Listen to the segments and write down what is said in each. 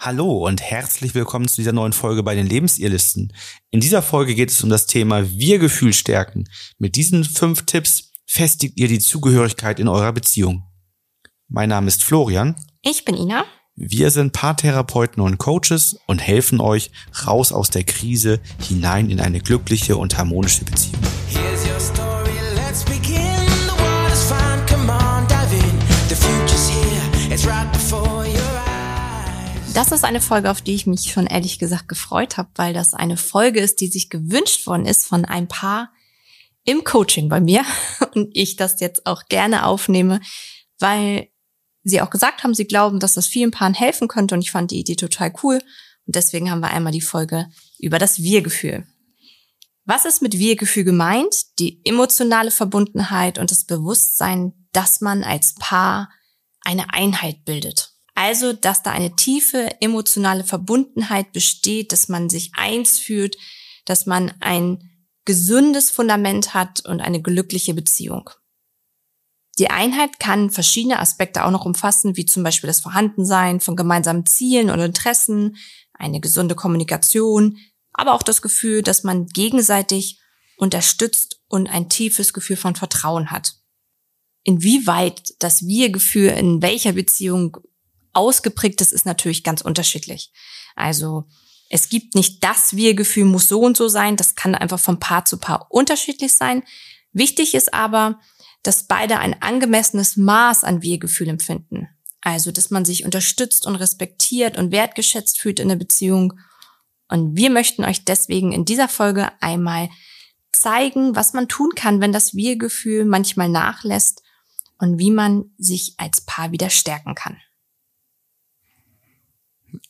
Hallo und herzlich willkommen zu dieser neuen Folge bei den Lebensirrlisten. In dieser Folge geht es um das Thema Wir-Gefühl stärken. Mit diesen fünf Tipps festigt ihr die Zugehörigkeit in eurer Beziehung. Mein Name ist Florian. Ich bin Ina. Wir sind Paartherapeuten und Coaches und helfen euch raus aus der Krise hinein in eine glückliche und harmonische Beziehung. Das ist eine Folge, auf die ich mich schon ehrlich gesagt gefreut habe, weil das eine Folge ist, die sich gewünscht worden ist von ein paar im Coaching bei mir und ich das jetzt auch gerne aufnehme, weil sie auch gesagt haben, sie glauben, dass das vielen Paaren helfen könnte und ich fand die Idee total cool und deswegen haben wir einmal die Folge über das Wir-Gefühl. Was ist mit Wir-Gefühl gemeint? Die emotionale Verbundenheit und das Bewusstsein, dass man als Paar eine Einheit bildet. Also, dass da eine tiefe emotionale Verbundenheit besteht, dass man sich eins fühlt, dass man ein gesundes Fundament hat und eine glückliche Beziehung. Die Einheit kann verschiedene Aspekte auch noch umfassen, wie zum Beispiel das Vorhandensein von gemeinsamen Zielen und Interessen, eine gesunde Kommunikation, aber auch das Gefühl, dass man gegenseitig unterstützt und ein tiefes Gefühl von Vertrauen hat. Inwieweit das Wir-Gefühl in welcher Beziehung ausgeprägt ist, ist natürlich ganz unterschiedlich. Also es gibt nicht das Wir-Gefühl muss so und so sein. Das kann einfach von Paar zu Paar unterschiedlich sein. Wichtig ist aber, dass beide ein angemessenes Maß an Wir-Gefühl empfinden. Also, dass man sich unterstützt und respektiert und wertgeschätzt fühlt in der Beziehung. Und wir möchten euch deswegen in dieser Folge einmal zeigen, was man tun kann, wenn das Wir-Gefühl manchmal nachlässt und wie man sich als Paar wieder stärken kann.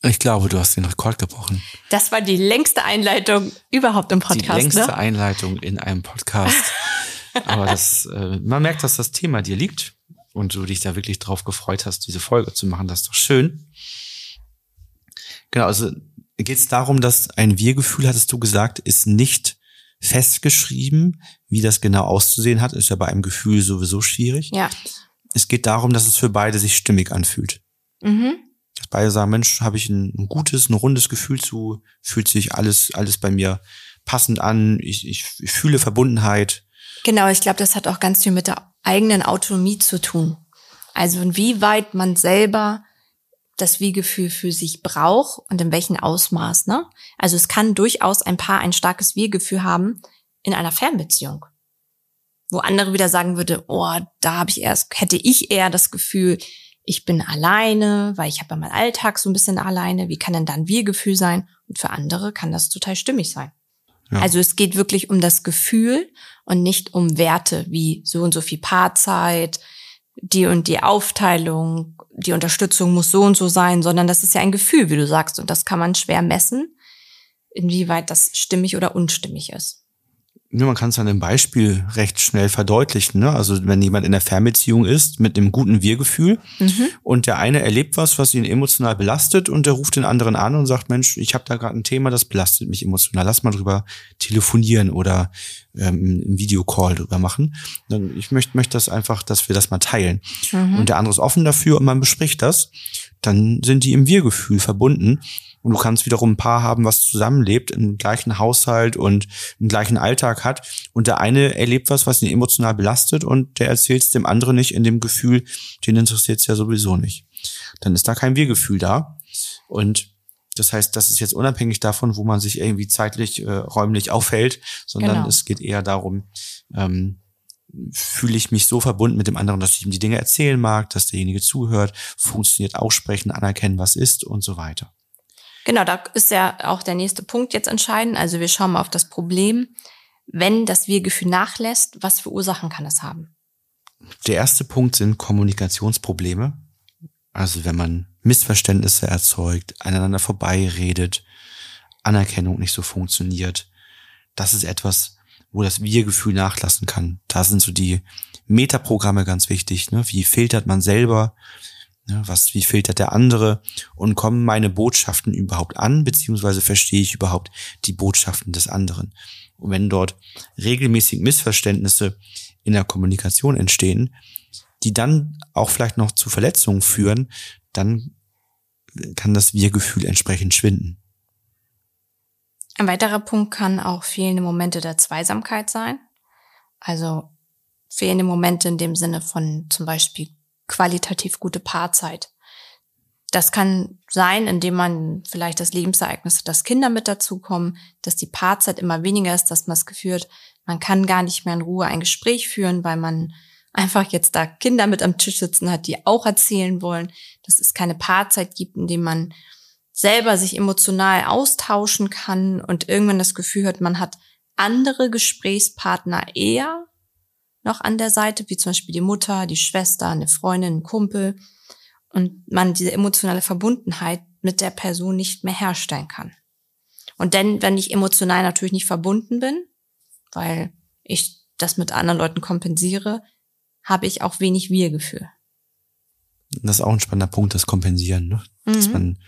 Ich glaube, du hast den Rekord gebrochen. Das war die längste Einleitung überhaupt im Podcast. Die längste ne? Einleitung in einem Podcast. Aber das, äh, man merkt, dass das Thema dir liegt und du dich da wirklich drauf gefreut hast, diese Folge zu machen. Das ist doch schön. Genau, also geht es darum, dass ein Wir-Gefühl, hattest du gesagt, ist nicht festgeschrieben, wie das genau auszusehen hat. Ist ja bei einem Gefühl sowieso schwierig. Ja. Es geht darum, dass es für beide sich stimmig anfühlt. Mhm beide sagen, Mensch, habe ich ein, ein, gutes, ein rundes Gefühl zu, fühlt sich alles, alles bei mir passend an, ich, ich, ich fühle Verbundenheit. Genau, ich glaube, das hat auch ganz viel mit der eigenen Autonomie zu tun. Also inwieweit man selber das Wir-Gefühl für sich braucht und in welchem Ausmaß. Ne? Also es kann durchaus ein Paar ein starkes Wir-Gefühl haben in einer Fernbeziehung. Wo andere wieder sagen würde, oh, da habe ich erst, hätte ich eher das Gefühl, ich bin alleine, weil ich habe ja meinen Alltag so ein bisschen alleine. Wie kann denn dann Wir-Gefühl sein? Und für andere kann das total stimmig sein. Ja. Also es geht wirklich um das Gefühl und nicht um Werte wie so und so viel Paarzeit, die und die Aufteilung, die Unterstützung muss so und so sein, sondern das ist ja ein Gefühl, wie du sagst. Und das kann man schwer messen, inwieweit das stimmig oder unstimmig ist. Ja, man kann es an dem Beispiel recht schnell verdeutlichen. Ne? Also wenn jemand in der Fernbeziehung ist mit einem guten Wir-Gefühl mhm. und der eine erlebt was, was ihn emotional belastet und der ruft den anderen an und sagt, Mensch, ich habe da gerade ein Thema, das belastet mich emotional. Lass mal drüber telefonieren oder ähm, einen Videocall drüber machen. Dann ich möchte möchte das einfach, dass wir das mal teilen. Mhm. Und der andere ist offen dafür und man bespricht das. Dann sind die im Wir-Gefühl verbunden und du kannst wiederum ein Paar haben, was zusammenlebt, im gleichen Haushalt und im gleichen Alltag hat. Und der eine erlebt was, was ihn emotional belastet und der erzählt es dem anderen nicht in dem Gefühl, den interessiert es ja sowieso nicht. Dann ist da kein Wir-Gefühl da. Und das heißt, das ist jetzt unabhängig davon, wo man sich irgendwie zeitlich, äh, räumlich aufhält, sondern genau. es geht eher darum, ähm, fühle ich mich so verbunden mit dem anderen, dass ich ihm die Dinge erzählen mag, dass derjenige zuhört, funktioniert aussprechen, anerkennen, was ist und so weiter. Genau, da ist ja auch der nächste Punkt jetzt entscheidend. Also wir schauen mal auf das Problem. Wenn das Wir-Gefühl nachlässt, was für Ursachen kann es haben? Der erste Punkt sind Kommunikationsprobleme. Also wenn man Missverständnisse erzeugt, aneinander vorbeiredet, Anerkennung nicht so funktioniert. Das ist etwas, wo das Wir-Gefühl nachlassen kann. Da sind so die Metaprogramme ganz wichtig. Ne? Wie filtert man selber? Ne, was, wie filtert der andere und kommen meine Botschaften überhaupt an, beziehungsweise verstehe ich überhaupt die Botschaften des anderen? Und wenn dort regelmäßig Missverständnisse in der Kommunikation entstehen, die dann auch vielleicht noch zu Verletzungen führen, dann kann das Wir-Gefühl entsprechend schwinden. Ein weiterer Punkt kann auch fehlende Momente der Zweisamkeit sein. Also fehlende Momente in dem Sinne von zum Beispiel qualitativ gute Paarzeit. Das kann sein, indem man vielleicht das Lebensereignis hat, dass Kinder mit dazukommen, dass die Paarzeit immer weniger ist, dass man das Gefühl hat, man kann gar nicht mehr in Ruhe ein Gespräch führen, weil man einfach jetzt da Kinder mit am Tisch sitzen hat, die auch erzählen wollen, dass es keine Paarzeit gibt, in dem man selber sich emotional austauschen kann und irgendwann das Gefühl hat, man hat andere Gesprächspartner eher noch an der Seite, wie zum Beispiel die Mutter, die Schwester, eine Freundin, ein Kumpel und man diese emotionale Verbundenheit mit der Person nicht mehr herstellen kann. Und denn, wenn ich emotional natürlich nicht verbunden bin, weil ich das mit anderen Leuten kompensiere, habe ich auch wenig Wir-Gefühl. Das ist auch ein spannender Punkt, das Kompensieren. Ne? Mhm. Dass man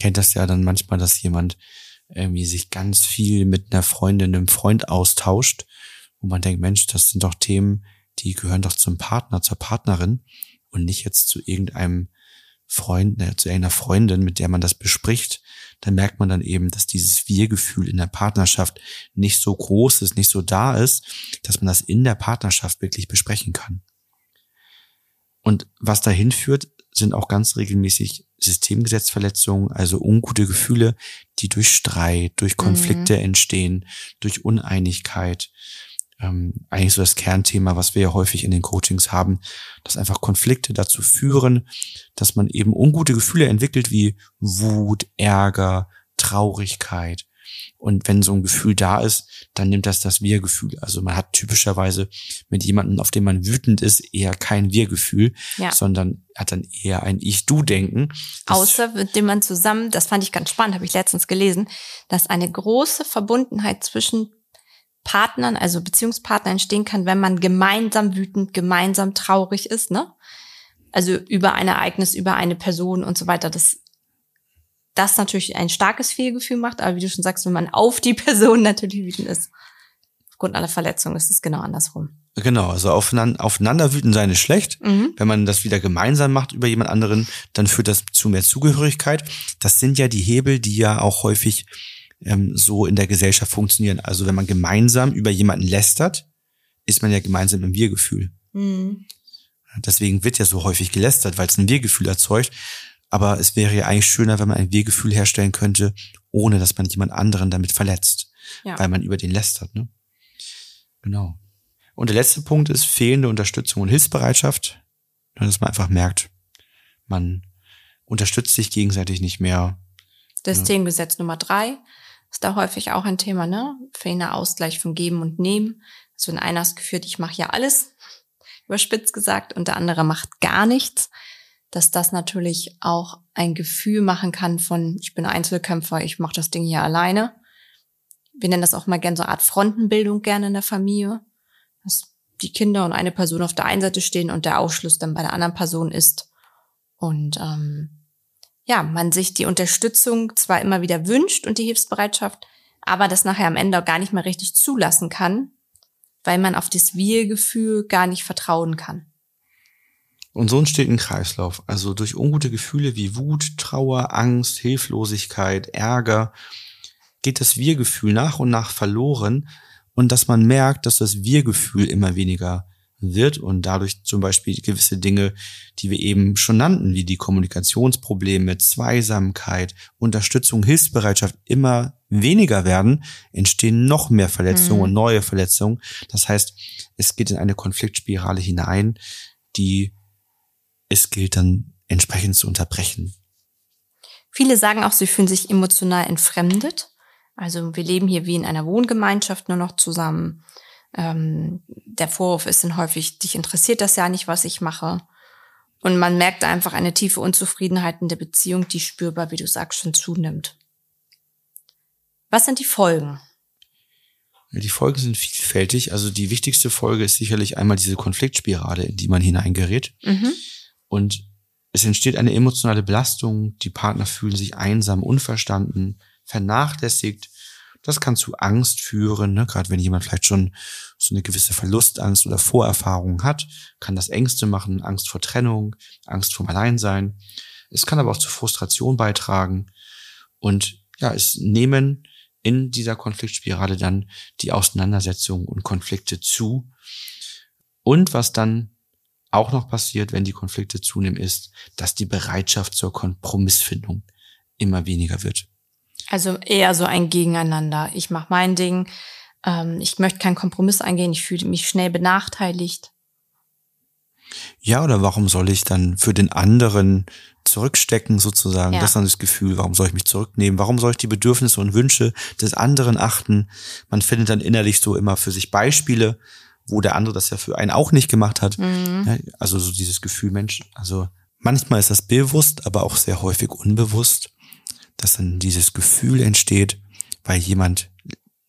kennt das ja dann manchmal, dass jemand irgendwie sich ganz viel mit einer Freundin, einem Freund austauscht, wo man denkt, Mensch, das sind doch Themen, die gehören doch zum Partner, zur Partnerin und nicht jetzt zu irgendeinem Freund, äh, zu irgendeiner Freundin, mit der man das bespricht, dann merkt man dann eben, dass dieses Wir-Gefühl in der Partnerschaft nicht so groß ist, nicht so da ist, dass man das in der Partnerschaft wirklich besprechen kann. Und was dahin führt, sind auch ganz regelmäßig Systemgesetzverletzungen, also ungute Gefühle, die durch Streit, durch Konflikte mhm. entstehen, durch Uneinigkeit, ähm, eigentlich so das Kernthema, was wir ja häufig in den Coachings haben, dass einfach Konflikte dazu führen, dass man eben ungute Gefühle entwickelt wie Wut, Ärger, Traurigkeit. Und wenn so ein Gefühl da ist, dann nimmt das das Wir-Gefühl. Also man hat typischerweise mit jemandem, auf den man wütend ist, eher kein Wir-Gefühl, ja. sondern hat dann eher ein Ich-Du-Denken. Außer mit dem man zusammen, das fand ich ganz spannend, habe ich letztens gelesen, dass eine große Verbundenheit zwischen Partnern, also Beziehungspartnern entstehen kann, wenn man gemeinsam wütend, gemeinsam traurig ist, ne? Also über ein Ereignis, über eine Person und so weiter. Das, das natürlich ein starkes Fehlgefühl macht, aber wie du schon sagst, wenn man auf die Person natürlich wütend ist, aufgrund aller Verletzungen, ist es genau andersrum. Genau, also aufeinander, aufeinander wüten sein ist schlecht. Mhm. Wenn man das wieder gemeinsam macht über jemand anderen, dann führt das zu mehr Zugehörigkeit. Das sind ja die Hebel, die ja auch häufig ähm, so in der Gesellschaft funktionieren. Also wenn man gemeinsam über jemanden lästert, ist man ja gemeinsam im Wir-Gefühl. Mhm. Deswegen wird ja so häufig gelästert, weil es ein Wir-Gefühl erzeugt. Aber es wäre ja eigentlich schöner, wenn man ein Wir-Gefühl herstellen könnte, ohne dass man jemand anderen damit verletzt, ja. weil man über den lästert. Ne? Genau. Und der letzte Punkt ist fehlende Unterstützung und Hilfsbereitschaft. Dass man einfach merkt, man unterstützt sich gegenseitig nicht mehr. Systemgesetz Nummer drei ist da häufig auch ein Thema, ne? Fehlender Ausgleich von Geben und Nehmen. Also wenn einer das Gefühl hat, ich mache ja alles, überspitzt gesagt, und der andere macht gar nichts, dass das natürlich auch ein Gefühl machen kann von, ich bin Einzelkämpfer, ich mache das Ding hier alleine. Wir nennen das auch mal gerne so eine Art Frontenbildung gerne in der Familie, dass die Kinder und eine Person auf der einen Seite stehen und der Ausschluss dann bei der anderen Person ist. Und ähm, ja, man sich die Unterstützung zwar immer wieder wünscht und die Hilfsbereitschaft, aber das nachher am Ende auch gar nicht mehr richtig zulassen kann, weil man auf das Wir-Gefühl gar nicht vertrauen kann. Und so entsteht ein Kreislauf. Also durch ungute Gefühle wie Wut, Trauer, Angst, Hilflosigkeit, Ärger geht das Wir-Gefühl nach und nach verloren und dass man merkt, dass das Wir-Gefühl immer weniger wird und dadurch zum Beispiel gewisse Dinge, die wir eben schon nannten, wie die Kommunikationsprobleme, Zweisamkeit, Unterstützung, Hilfsbereitschaft immer weniger werden, entstehen noch mehr Verletzungen mhm. und neue Verletzungen. Das heißt, es geht in eine Konfliktspirale hinein, die es gilt dann entsprechend zu unterbrechen. Viele sagen auch, sie fühlen sich emotional entfremdet. Also wir leben hier wie in einer Wohngemeinschaft nur noch zusammen. Ähm, der Vorwurf ist dann häufig, dich interessiert das ja nicht, was ich mache. Und man merkt einfach eine tiefe Unzufriedenheit in der Beziehung, die spürbar, wie du sagst, schon zunimmt. Was sind die Folgen? Die Folgen sind vielfältig. Also die wichtigste Folge ist sicherlich einmal diese Konfliktspirale, in die man hineingerät. Mhm. Und es entsteht eine emotionale Belastung. Die Partner fühlen sich einsam, unverstanden, vernachlässigt das kann zu Angst führen, ne? gerade wenn jemand vielleicht schon so eine gewisse Verlustangst oder Vorerfahrung hat, kann das Ängste machen, Angst vor Trennung, Angst vor Alleinsein. Es kann aber auch zu Frustration beitragen. Und ja, es nehmen in dieser Konfliktspirale dann die Auseinandersetzungen und Konflikte zu. Und was dann auch noch passiert, wenn die Konflikte zunehmen, ist, dass die Bereitschaft zur Kompromissfindung immer weniger wird. Also eher so ein Gegeneinander. Ich mache mein Ding. Ähm, ich möchte keinen Kompromiss eingehen. Ich fühle mich schnell benachteiligt. Ja, oder warum soll ich dann für den anderen zurückstecken sozusagen? Ja. Das ist dann das Gefühl, warum soll ich mich zurücknehmen? Warum soll ich die Bedürfnisse und Wünsche des anderen achten? Man findet dann innerlich so immer für sich Beispiele, wo der andere das ja für einen auch nicht gemacht hat. Mhm. Also so dieses Gefühl, Mensch, also manchmal ist das bewusst, aber auch sehr häufig unbewusst, dass dann dieses Gefühl entsteht, weil jemand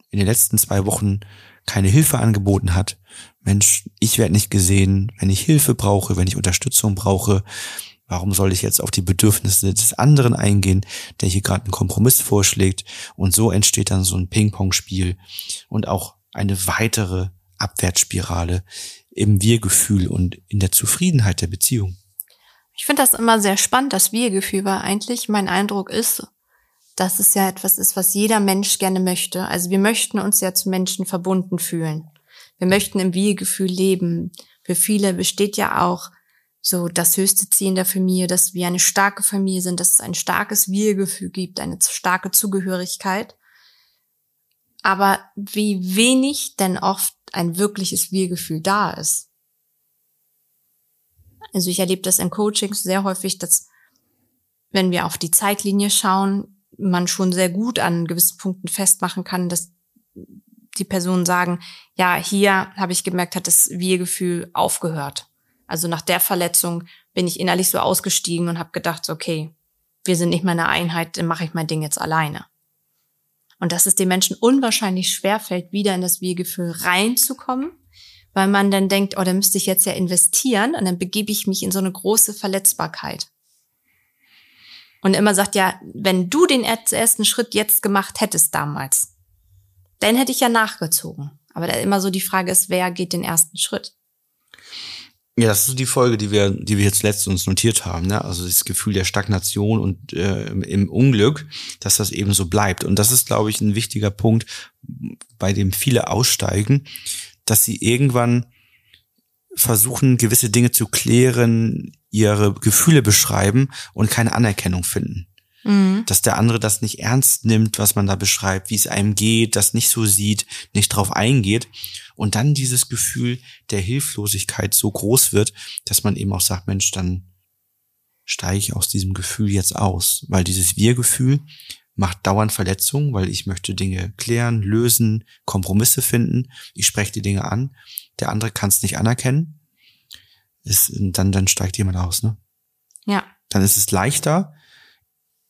in den letzten zwei Wochen keine Hilfe angeboten hat. Mensch, ich werde nicht gesehen, wenn ich Hilfe brauche, wenn ich Unterstützung brauche. Warum soll ich jetzt auf die Bedürfnisse des anderen eingehen, der hier gerade einen Kompromiss vorschlägt? Und so entsteht dann so ein Ping-Pong-Spiel und auch eine weitere Abwärtsspirale im Wir-Gefühl und in der Zufriedenheit der Beziehung. Ich finde das immer sehr spannend, das Wir-Gefühl, weil eigentlich mein Eindruck ist, dass es ja etwas ist, was jeder Mensch gerne möchte. Also wir möchten uns ja zu Menschen verbunden fühlen. Wir möchten im Wir-Gefühl leben. Für viele besteht ja auch so das höchste Ziel in der Familie, dass wir eine starke Familie sind, dass es ein starkes Wir-Gefühl gibt, eine starke Zugehörigkeit. Aber wie wenig denn oft ein wirkliches Wir-Gefühl da ist. Also ich erlebe das in Coachings sehr häufig, dass wenn wir auf die Zeitlinie schauen, man schon sehr gut an gewissen Punkten festmachen kann, dass die Personen sagen, ja, hier habe ich gemerkt, hat das Wir-Gefühl aufgehört. Also nach der Verletzung bin ich innerlich so ausgestiegen und habe gedacht, okay, wir sind nicht mehr eine Einheit, dann mache ich mein Ding jetzt alleine. Und dass es den Menschen unwahrscheinlich schwer fällt, wieder in das Wir-Gefühl reinzukommen, weil man dann denkt, oh, da müsste ich jetzt ja investieren und dann begebe ich mich in so eine große Verletzbarkeit. Und immer sagt, ja, wenn du den ersten Schritt jetzt gemacht hättest damals, dann hätte ich ja nachgezogen. Aber da immer so die Frage ist, wer geht den ersten Schritt? Ja, das ist die Folge, die wir, die wir jetzt letztens notiert haben. Ne? Also das Gefühl der Stagnation und äh, im Unglück, dass das eben so bleibt. Und das ist, glaube ich, ein wichtiger Punkt, bei dem viele aussteigen, dass sie irgendwann versuchen, gewisse Dinge zu klären, ihre Gefühle beschreiben und keine Anerkennung finden. Mhm. Dass der andere das nicht ernst nimmt, was man da beschreibt, wie es einem geht, das nicht so sieht, nicht drauf eingeht. Und dann dieses Gefühl der Hilflosigkeit so groß wird, dass man eben auch sagt, Mensch, dann steige ich aus diesem Gefühl jetzt aus. Weil dieses Wir-Gefühl macht dauernd Verletzungen, weil ich möchte Dinge klären, lösen, Kompromisse finden. Ich spreche die Dinge an. Der andere kann es nicht anerkennen. Ist, dann, dann steigt jemand aus, ne? Ja. Dann ist es leichter,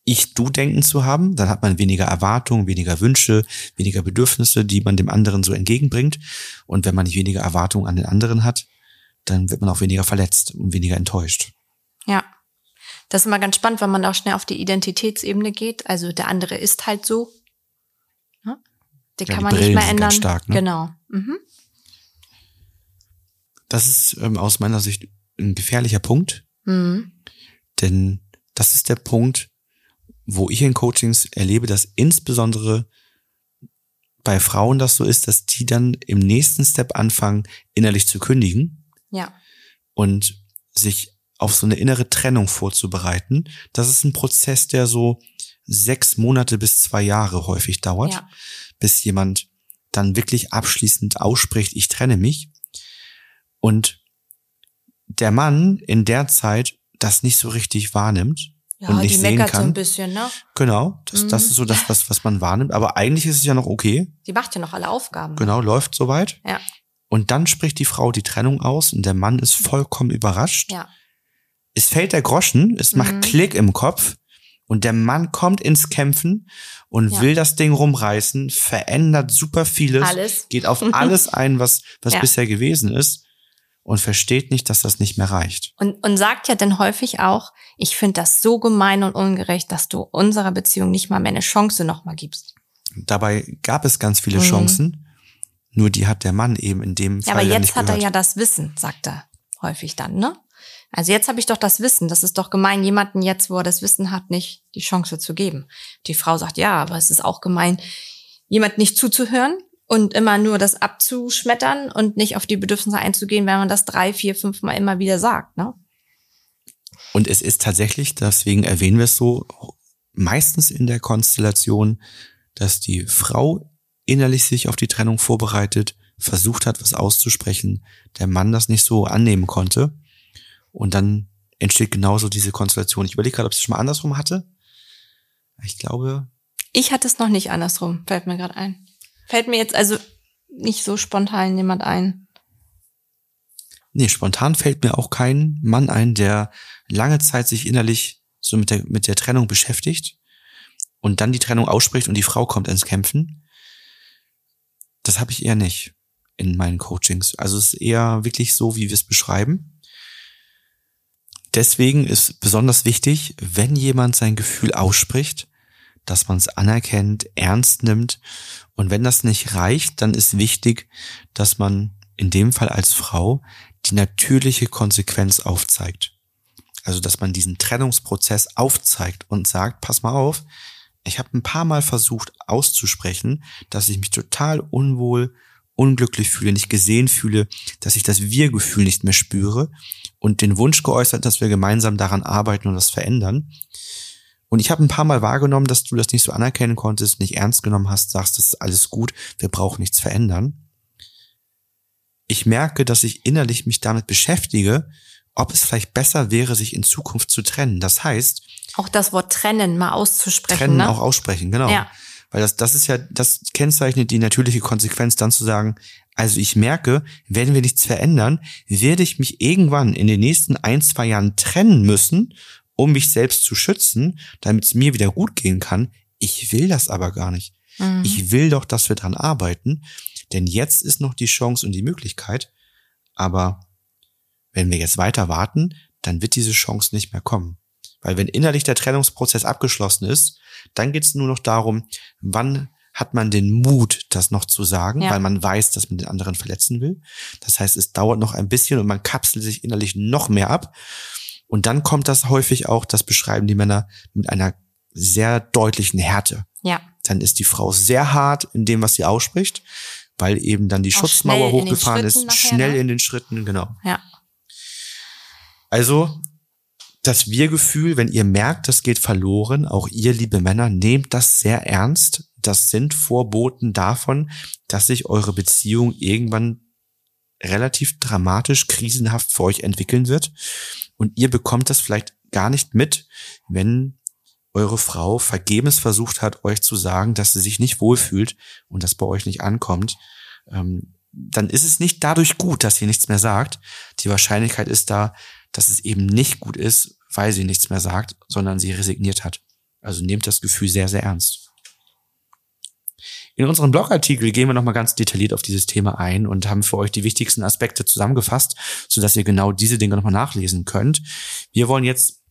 ich-Du-Denken zu haben. Dann hat man weniger Erwartungen, weniger Wünsche, weniger Bedürfnisse, die man dem anderen so entgegenbringt. Und wenn man nicht weniger Erwartungen an den anderen hat, dann wird man auch weniger verletzt und weniger enttäuscht. Ja. Das ist immer ganz spannend, wenn man auch schnell auf die Identitätsebene geht. Also der andere ist halt so. Ne? Den ja, kann man nicht mehr ändern. Stark, ne? Genau. Mhm. Das ist ähm, aus meiner Sicht ein gefährlicher Punkt. Mhm. Denn das ist der Punkt, wo ich in Coachings erlebe, dass insbesondere bei Frauen das so ist, dass die dann im nächsten Step anfangen, innerlich zu kündigen. Ja. Und sich auf so eine innere Trennung vorzubereiten. Das ist ein Prozess, der so sechs Monate bis zwei Jahre häufig dauert, ja. bis jemand dann wirklich abschließend ausspricht, ich trenne mich. Und der Mann in der Zeit das nicht so richtig wahrnimmt ja, und nicht die sehen kann. so ein bisschen, ne? Genau, das, mhm. das ist so das, was, was man wahrnimmt. Aber eigentlich ist es ja noch okay. Die macht ja noch alle Aufgaben. Genau, läuft soweit. Ja. Und dann spricht die Frau die Trennung aus und der Mann ist vollkommen überrascht. Ja es fällt der Groschen, es macht mhm. Klick im Kopf und der Mann kommt ins Kämpfen und ja. will das Ding rumreißen, verändert super vieles, alles. geht auf alles ein, was, was ja. bisher gewesen ist und versteht nicht, dass das nicht mehr reicht. Und, und sagt ja dann häufig auch, ich finde das so gemein und ungerecht, dass du unserer Beziehung nicht mal mehr eine Chance nochmal gibst. Dabei gab es ganz viele mhm. Chancen, nur die hat der Mann eben in dem Fall. Ja, aber jetzt hat er ja das Wissen, sagt er häufig dann, ne? Also jetzt habe ich doch das Wissen. Das ist doch gemein, jemanden jetzt, wo er das Wissen hat, nicht die Chance zu geben. Die Frau sagt, ja, aber es ist auch gemein, jemand nicht zuzuhören und immer nur das abzuschmettern und nicht auf die Bedürfnisse einzugehen, wenn man das drei, vier, fünf Mal immer wieder sagt. Ne? Und es ist tatsächlich, deswegen erwähnen wir es so, meistens in der Konstellation, dass die Frau innerlich sich auf die Trennung vorbereitet, versucht hat, was auszusprechen, der Mann das nicht so annehmen konnte. Und dann entsteht genauso diese Konstellation. Ich überlege gerade, ob ich es schon mal andersrum hatte. Ich glaube. Ich hatte es noch nicht andersrum, fällt mir gerade ein. Fällt mir jetzt also nicht so spontan jemand ein. Nee, spontan fällt mir auch kein Mann ein, der lange Zeit sich innerlich so mit der, mit der Trennung beschäftigt und dann die Trennung ausspricht und die Frau kommt ins Kämpfen. Das habe ich eher nicht in meinen Coachings. Also es ist eher wirklich so, wie wir es beschreiben. Deswegen ist besonders wichtig, wenn jemand sein Gefühl ausspricht, dass man es anerkennt, ernst nimmt. Und wenn das nicht reicht, dann ist wichtig, dass man in dem Fall als Frau die natürliche Konsequenz aufzeigt. Also, dass man diesen Trennungsprozess aufzeigt und sagt, pass mal auf, ich habe ein paar Mal versucht auszusprechen, dass ich mich total unwohl, unglücklich fühle, nicht gesehen fühle, dass ich das Wir-Gefühl nicht mehr spüre und den Wunsch geäußert, dass wir gemeinsam daran arbeiten und das verändern. Und ich habe ein paar Mal wahrgenommen, dass du das nicht so anerkennen konntest, nicht ernst genommen hast, sagst, das ist alles gut, wir brauchen nichts verändern. Ich merke, dass ich innerlich mich damit beschäftige, ob es vielleicht besser wäre, sich in Zukunft zu trennen. Das heißt, auch das Wort trennen mal auszusprechen. Trennen ne? auch aussprechen, genau. Ja. Weil das, das ist ja, das kennzeichnet die natürliche Konsequenz, dann zu sagen, also ich merke, wenn wir nichts verändern, werde ich mich irgendwann in den nächsten ein, zwei Jahren trennen müssen, um mich selbst zu schützen, damit es mir wieder gut gehen kann. Ich will das aber gar nicht. Mhm. Ich will doch, dass wir dran arbeiten, denn jetzt ist noch die Chance und die Möglichkeit, aber wenn wir jetzt weiter warten, dann wird diese Chance nicht mehr kommen. Weil wenn innerlich der Trennungsprozess abgeschlossen ist, dann geht es nur noch darum, wann hat man den Mut, das noch zu sagen, ja. weil man weiß, dass man den anderen verletzen will. Das heißt, es dauert noch ein bisschen und man kapselt sich innerlich noch mehr ab. Und dann kommt das häufig auch, das beschreiben die Männer mit einer sehr deutlichen Härte. Ja. Dann ist die Frau sehr hart in dem, was sie ausspricht, weil eben dann die auch Schutzmauer hochgefahren ist, nachher, schnell ne? in den Schritten, genau. Ja. Also das Wir-Gefühl, wenn ihr merkt, das geht verloren, auch ihr, liebe Männer, nehmt das sehr ernst. Das sind Vorboten davon, dass sich eure Beziehung irgendwann relativ dramatisch, krisenhaft für euch entwickeln wird. Und ihr bekommt das vielleicht gar nicht mit, wenn eure Frau vergebens versucht hat, euch zu sagen, dass sie sich nicht wohlfühlt und das bei euch nicht ankommt. Ähm, dann ist es nicht dadurch gut, dass sie nichts mehr sagt. Die Wahrscheinlichkeit ist da, dass es eben nicht gut ist, weil sie nichts mehr sagt, sondern sie resigniert hat. Also nehmt das Gefühl sehr, sehr ernst. In unserem Blogartikel gehen wir nochmal ganz detailliert auf dieses Thema ein und haben für euch die wichtigsten Aspekte zusammengefasst, sodass ihr genau diese Dinge nochmal nachlesen könnt. Wir wollen jetzt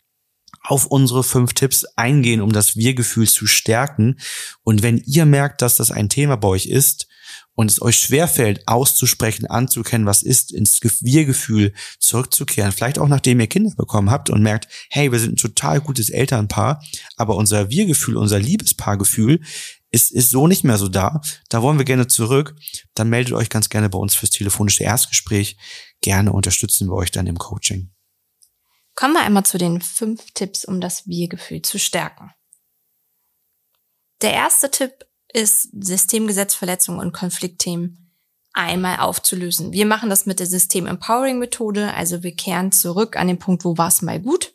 auf unsere fünf Tipps eingehen, um das Wir-Gefühl zu stärken. Und wenn ihr merkt, dass das ein Thema bei euch ist, und es euch schwerfällt, auszusprechen, anzukennen, was ist, ins Wir-Gefühl zurückzukehren, vielleicht auch nachdem ihr Kinder bekommen habt und merkt, hey, wir sind ein total gutes Elternpaar, aber unser Wir-Gefühl, unser Liebespaargefühl ist, ist so nicht mehr so da. Da wollen wir gerne zurück. Dann meldet euch ganz gerne bei uns fürs telefonische Erstgespräch. Gerne unterstützen wir euch dann im Coaching. Kommen wir einmal zu den fünf Tipps, um das Wir-Gefühl zu stärken. Der erste Tipp ist, Systemgesetzverletzungen und Konfliktthemen einmal aufzulösen. Wir machen das mit der System Empowering Methode, also wir kehren zurück an den Punkt, wo war es mal gut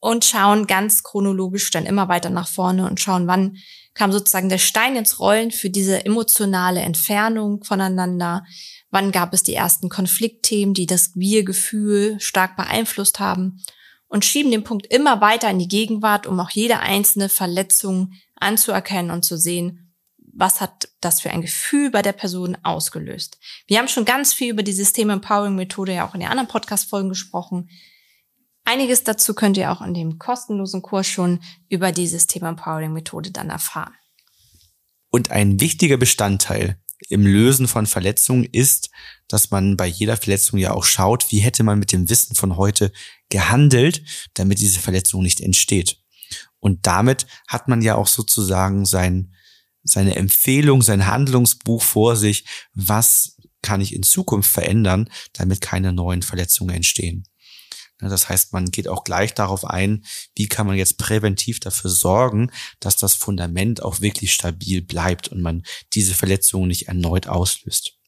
und schauen ganz chronologisch dann immer weiter nach vorne und schauen, wann kam sozusagen der Stein ins Rollen für diese emotionale Entfernung voneinander, wann gab es die ersten Konfliktthemen, die das Wir-Gefühl stark beeinflusst haben und schieben den Punkt immer weiter in die Gegenwart, um auch jede einzelne Verletzung anzuerkennen und zu sehen, was hat das für ein Gefühl bei der Person ausgelöst. Wir haben schon ganz viel über die System Empowering Methode ja auch in den anderen Podcast-Folgen gesprochen. Einiges dazu könnt ihr auch in dem kostenlosen Kurs schon über die System Empowering Methode dann erfahren. Und ein wichtiger Bestandteil im Lösen von Verletzungen ist, dass man bei jeder Verletzung ja auch schaut, wie hätte man mit dem Wissen von heute gehandelt, damit diese Verletzung nicht entsteht. Und damit hat man ja auch sozusagen sein, seine Empfehlung, sein Handlungsbuch vor sich, was kann ich in Zukunft verändern, damit keine neuen Verletzungen entstehen. Das heißt, man geht auch gleich darauf ein, wie kann man jetzt präventiv dafür sorgen, dass das Fundament auch wirklich stabil bleibt und man diese Verletzungen nicht erneut auslöst.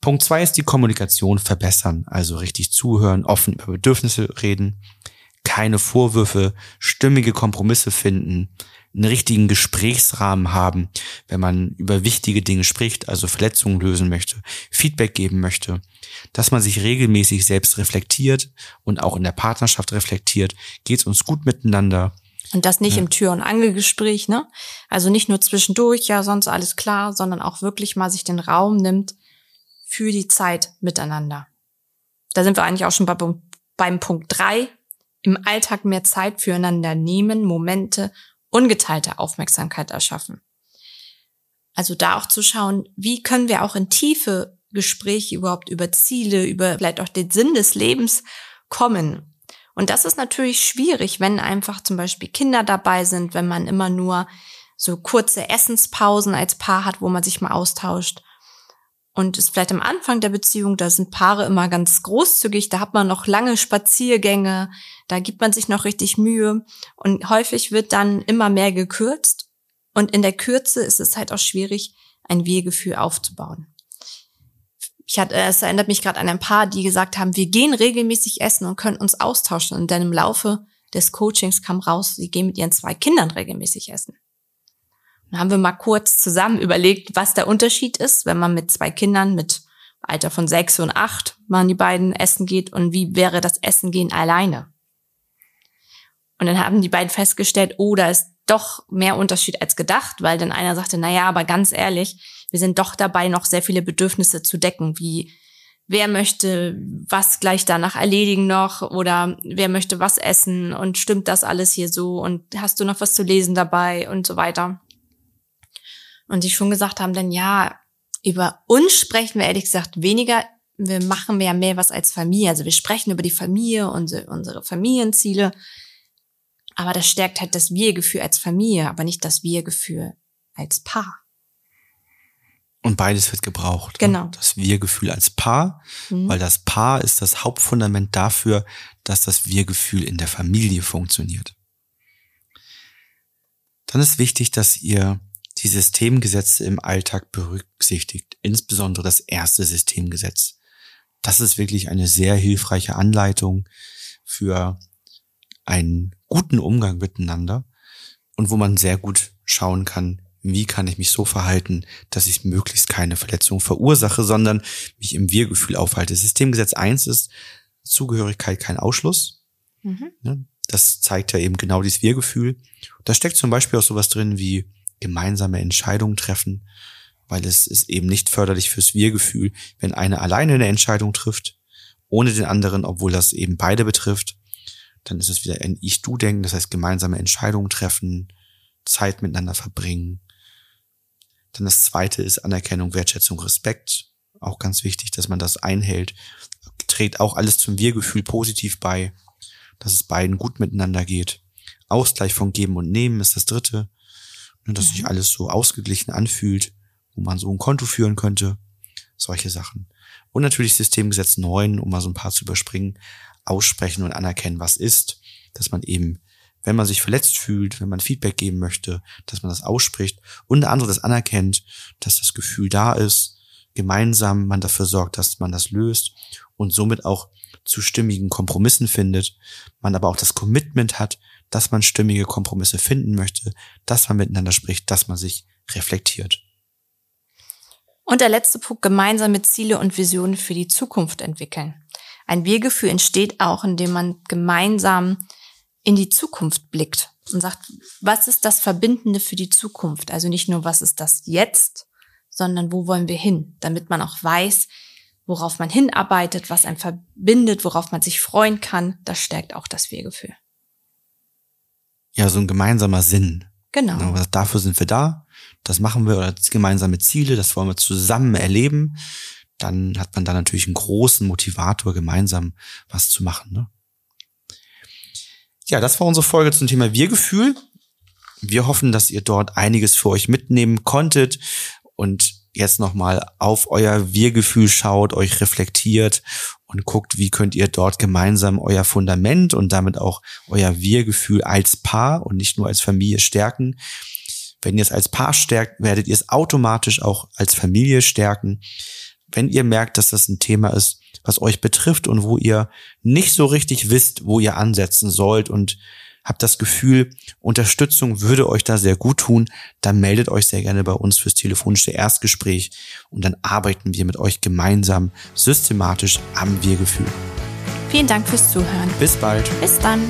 Punkt zwei ist die Kommunikation verbessern, also richtig zuhören, offen über Bedürfnisse reden, keine Vorwürfe, stimmige Kompromisse finden, einen richtigen Gesprächsrahmen haben, wenn man über wichtige Dinge spricht, also Verletzungen lösen möchte, Feedback geben möchte, dass man sich regelmäßig selbst reflektiert und auch in der Partnerschaft reflektiert, geht es uns gut miteinander. Und das nicht ja. im Tür- und Angelgespräch, ne? Also nicht nur zwischendurch, ja, sonst alles klar, sondern auch wirklich mal sich den Raum nimmt für die Zeit miteinander. Da sind wir eigentlich auch schon bei, beim Punkt drei. Im Alltag mehr Zeit füreinander nehmen, Momente ungeteilte Aufmerksamkeit erschaffen. Also da auch zu schauen, wie können wir auch in tiefe Gespräche überhaupt über Ziele, über vielleicht auch den Sinn des Lebens kommen. Und das ist natürlich schwierig, wenn einfach zum Beispiel Kinder dabei sind, wenn man immer nur so kurze Essenspausen als Paar hat, wo man sich mal austauscht. Und ist vielleicht am Anfang der Beziehung, da sind Paare immer ganz großzügig, da hat man noch lange Spaziergänge, da gibt man sich noch richtig Mühe. Und häufig wird dann immer mehr gekürzt. Und in der Kürze ist es halt auch schwierig, ein Wir-Gefühl aufzubauen. Ich hatte, es erinnert mich gerade an ein Paar, die gesagt haben, wir gehen regelmäßig essen und können uns austauschen. Und dann im Laufe des Coachings kam raus, sie gehen mit ihren zwei Kindern regelmäßig essen. Dann haben wir mal kurz zusammen überlegt, was der Unterschied ist, wenn man mit zwei Kindern mit Alter von sechs und acht mal an die beiden essen geht und wie wäre das Essen gehen alleine. Und dann haben die beiden festgestellt, oh, da ist doch mehr Unterschied als gedacht, weil dann einer sagte, na ja, aber ganz ehrlich, wir sind doch dabei, noch sehr viele Bedürfnisse zu decken, wie wer möchte was gleich danach erledigen noch oder wer möchte was essen und stimmt das alles hier so und hast du noch was zu lesen dabei und so weiter. Und die schon gesagt haben, dann ja, über uns sprechen wir ehrlich gesagt weniger. Wir machen ja mehr was als Familie. Also wir sprechen über die Familie, unsere, unsere Familienziele. Aber das stärkt halt das Wir-Gefühl als Familie, aber nicht das Wir-Gefühl als Paar. Und beides wird gebraucht. Ne? Genau. Ne? Das Wir-Gefühl als Paar, mhm. weil das Paar ist das Hauptfundament dafür, dass das Wir-Gefühl in der Familie funktioniert. Dann ist wichtig, dass ihr die Systemgesetze im Alltag berücksichtigt, insbesondere das erste Systemgesetz. Das ist wirklich eine sehr hilfreiche Anleitung für einen guten Umgang miteinander und wo man sehr gut schauen kann, wie kann ich mich so verhalten, dass ich möglichst keine Verletzung verursache, sondern mich im Wir-Gefühl aufhalte. Systemgesetz eins ist Zugehörigkeit kein Ausschluss. Mhm. Ne, das zeigt ja eben genau dieses Wir-Gefühl. Da steckt zum Beispiel auch sowas drin wie gemeinsame Entscheidungen treffen, weil es ist eben nicht förderlich fürs Wir-Gefühl, wenn einer alleine eine Entscheidung trifft, ohne den anderen, obwohl das eben beide betrifft. Dann ist es wieder ein Ich-Du-Denken, das heißt gemeinsame Entscheidungen treffen, Zeit miteinander verbringen. Dann das zweite ist Anerkennung, Wertschätzung, Respekt. Auch ganz wichtig, dass man das einhält. Trägt auch alles zum Wir-Gefühl positiv bei, dass es beiden gut miteinander geht. Ausgleich von Geben und Nehmen ist das dritte. Ne, dass sich mhm. alles so ausgeglichen anfühlt, wo man so ein Konto führen könnte. Solche Sachen. Und natürlich Systemgesetz 9, um mal so ein paar zu überspringen, aussprechen und anerkennen, was ist, dass man eben, wenn man sich verletzt fühlt, wenn man Feedback geben möchte, dass man das ausspricht und der andere das anerkennt, dass das Gefühl da ist, gemeinsam man dafür sorgt, dass man das löst und somit auch zu stimmigen Kompromissen findet, man aber auch das Commitment hat, dass man stimmige Kompromisse finden möchte, dass man miteinander spricht, dass man sich reflektiert. Und der letzte Punkt, gemeinsame Ziele und Visionen für die Zukunft entwickeln. Ein Wir-Gefühl entsteht auch, indem man gemeinsam in die Zukunft blickt und sagt, was ist das Verbindende für die Zukunft? Also nicht nur, was ist das jetzt, sondern wo wollen wir hin, damit man auch weiß, worauf man hinarbeitet, was einen verbindet, worauf man sich freuen kann. Das stärkt auch das Wir-Gefühl ja so ein gemeinsamer Sinn. Genau. genau. Dafür sind wir da. Das machen wir oder gemeinsame Ziele, das wollen wir zusammen erleben. Dann hat man da natürlich einen großen Motivator, gemeinsam was zu machen. Ne? Ja, das war unsere Folge zum Thema Wir-Gefühl. Wir hoffen, dass ihr dort einiges für euch mitnehmen konntet und jetzt nochmal auf euer Wir-Gefühl schaut, euch reflektiert und guckt, wie könnt ihr dort gemeinsam euer Fundament und damit auch euer Wir-Gefühl als Paar und nicht nur als Familie stärken. Wenn ihr es als Paar stärkt, werdet ihr es automatisch auch als Familie stärken. Wenn ihr merkt, dass das ein Thema ist, was euch betrifft und wo ihr nicht so richtig wisst, wo ihr ansetzen sollt und habt das Gefühl, Unterstützung würde euch da sehr gut tun, dann meldet euch sehr gerne bei uns fürs telefonische Erstgespräch und dann arbeiten wir mit euch gemeinsam systematisch am Wir-Gefühl. Vielen Dank fürs Zuhören. Bis bald. Bis dann.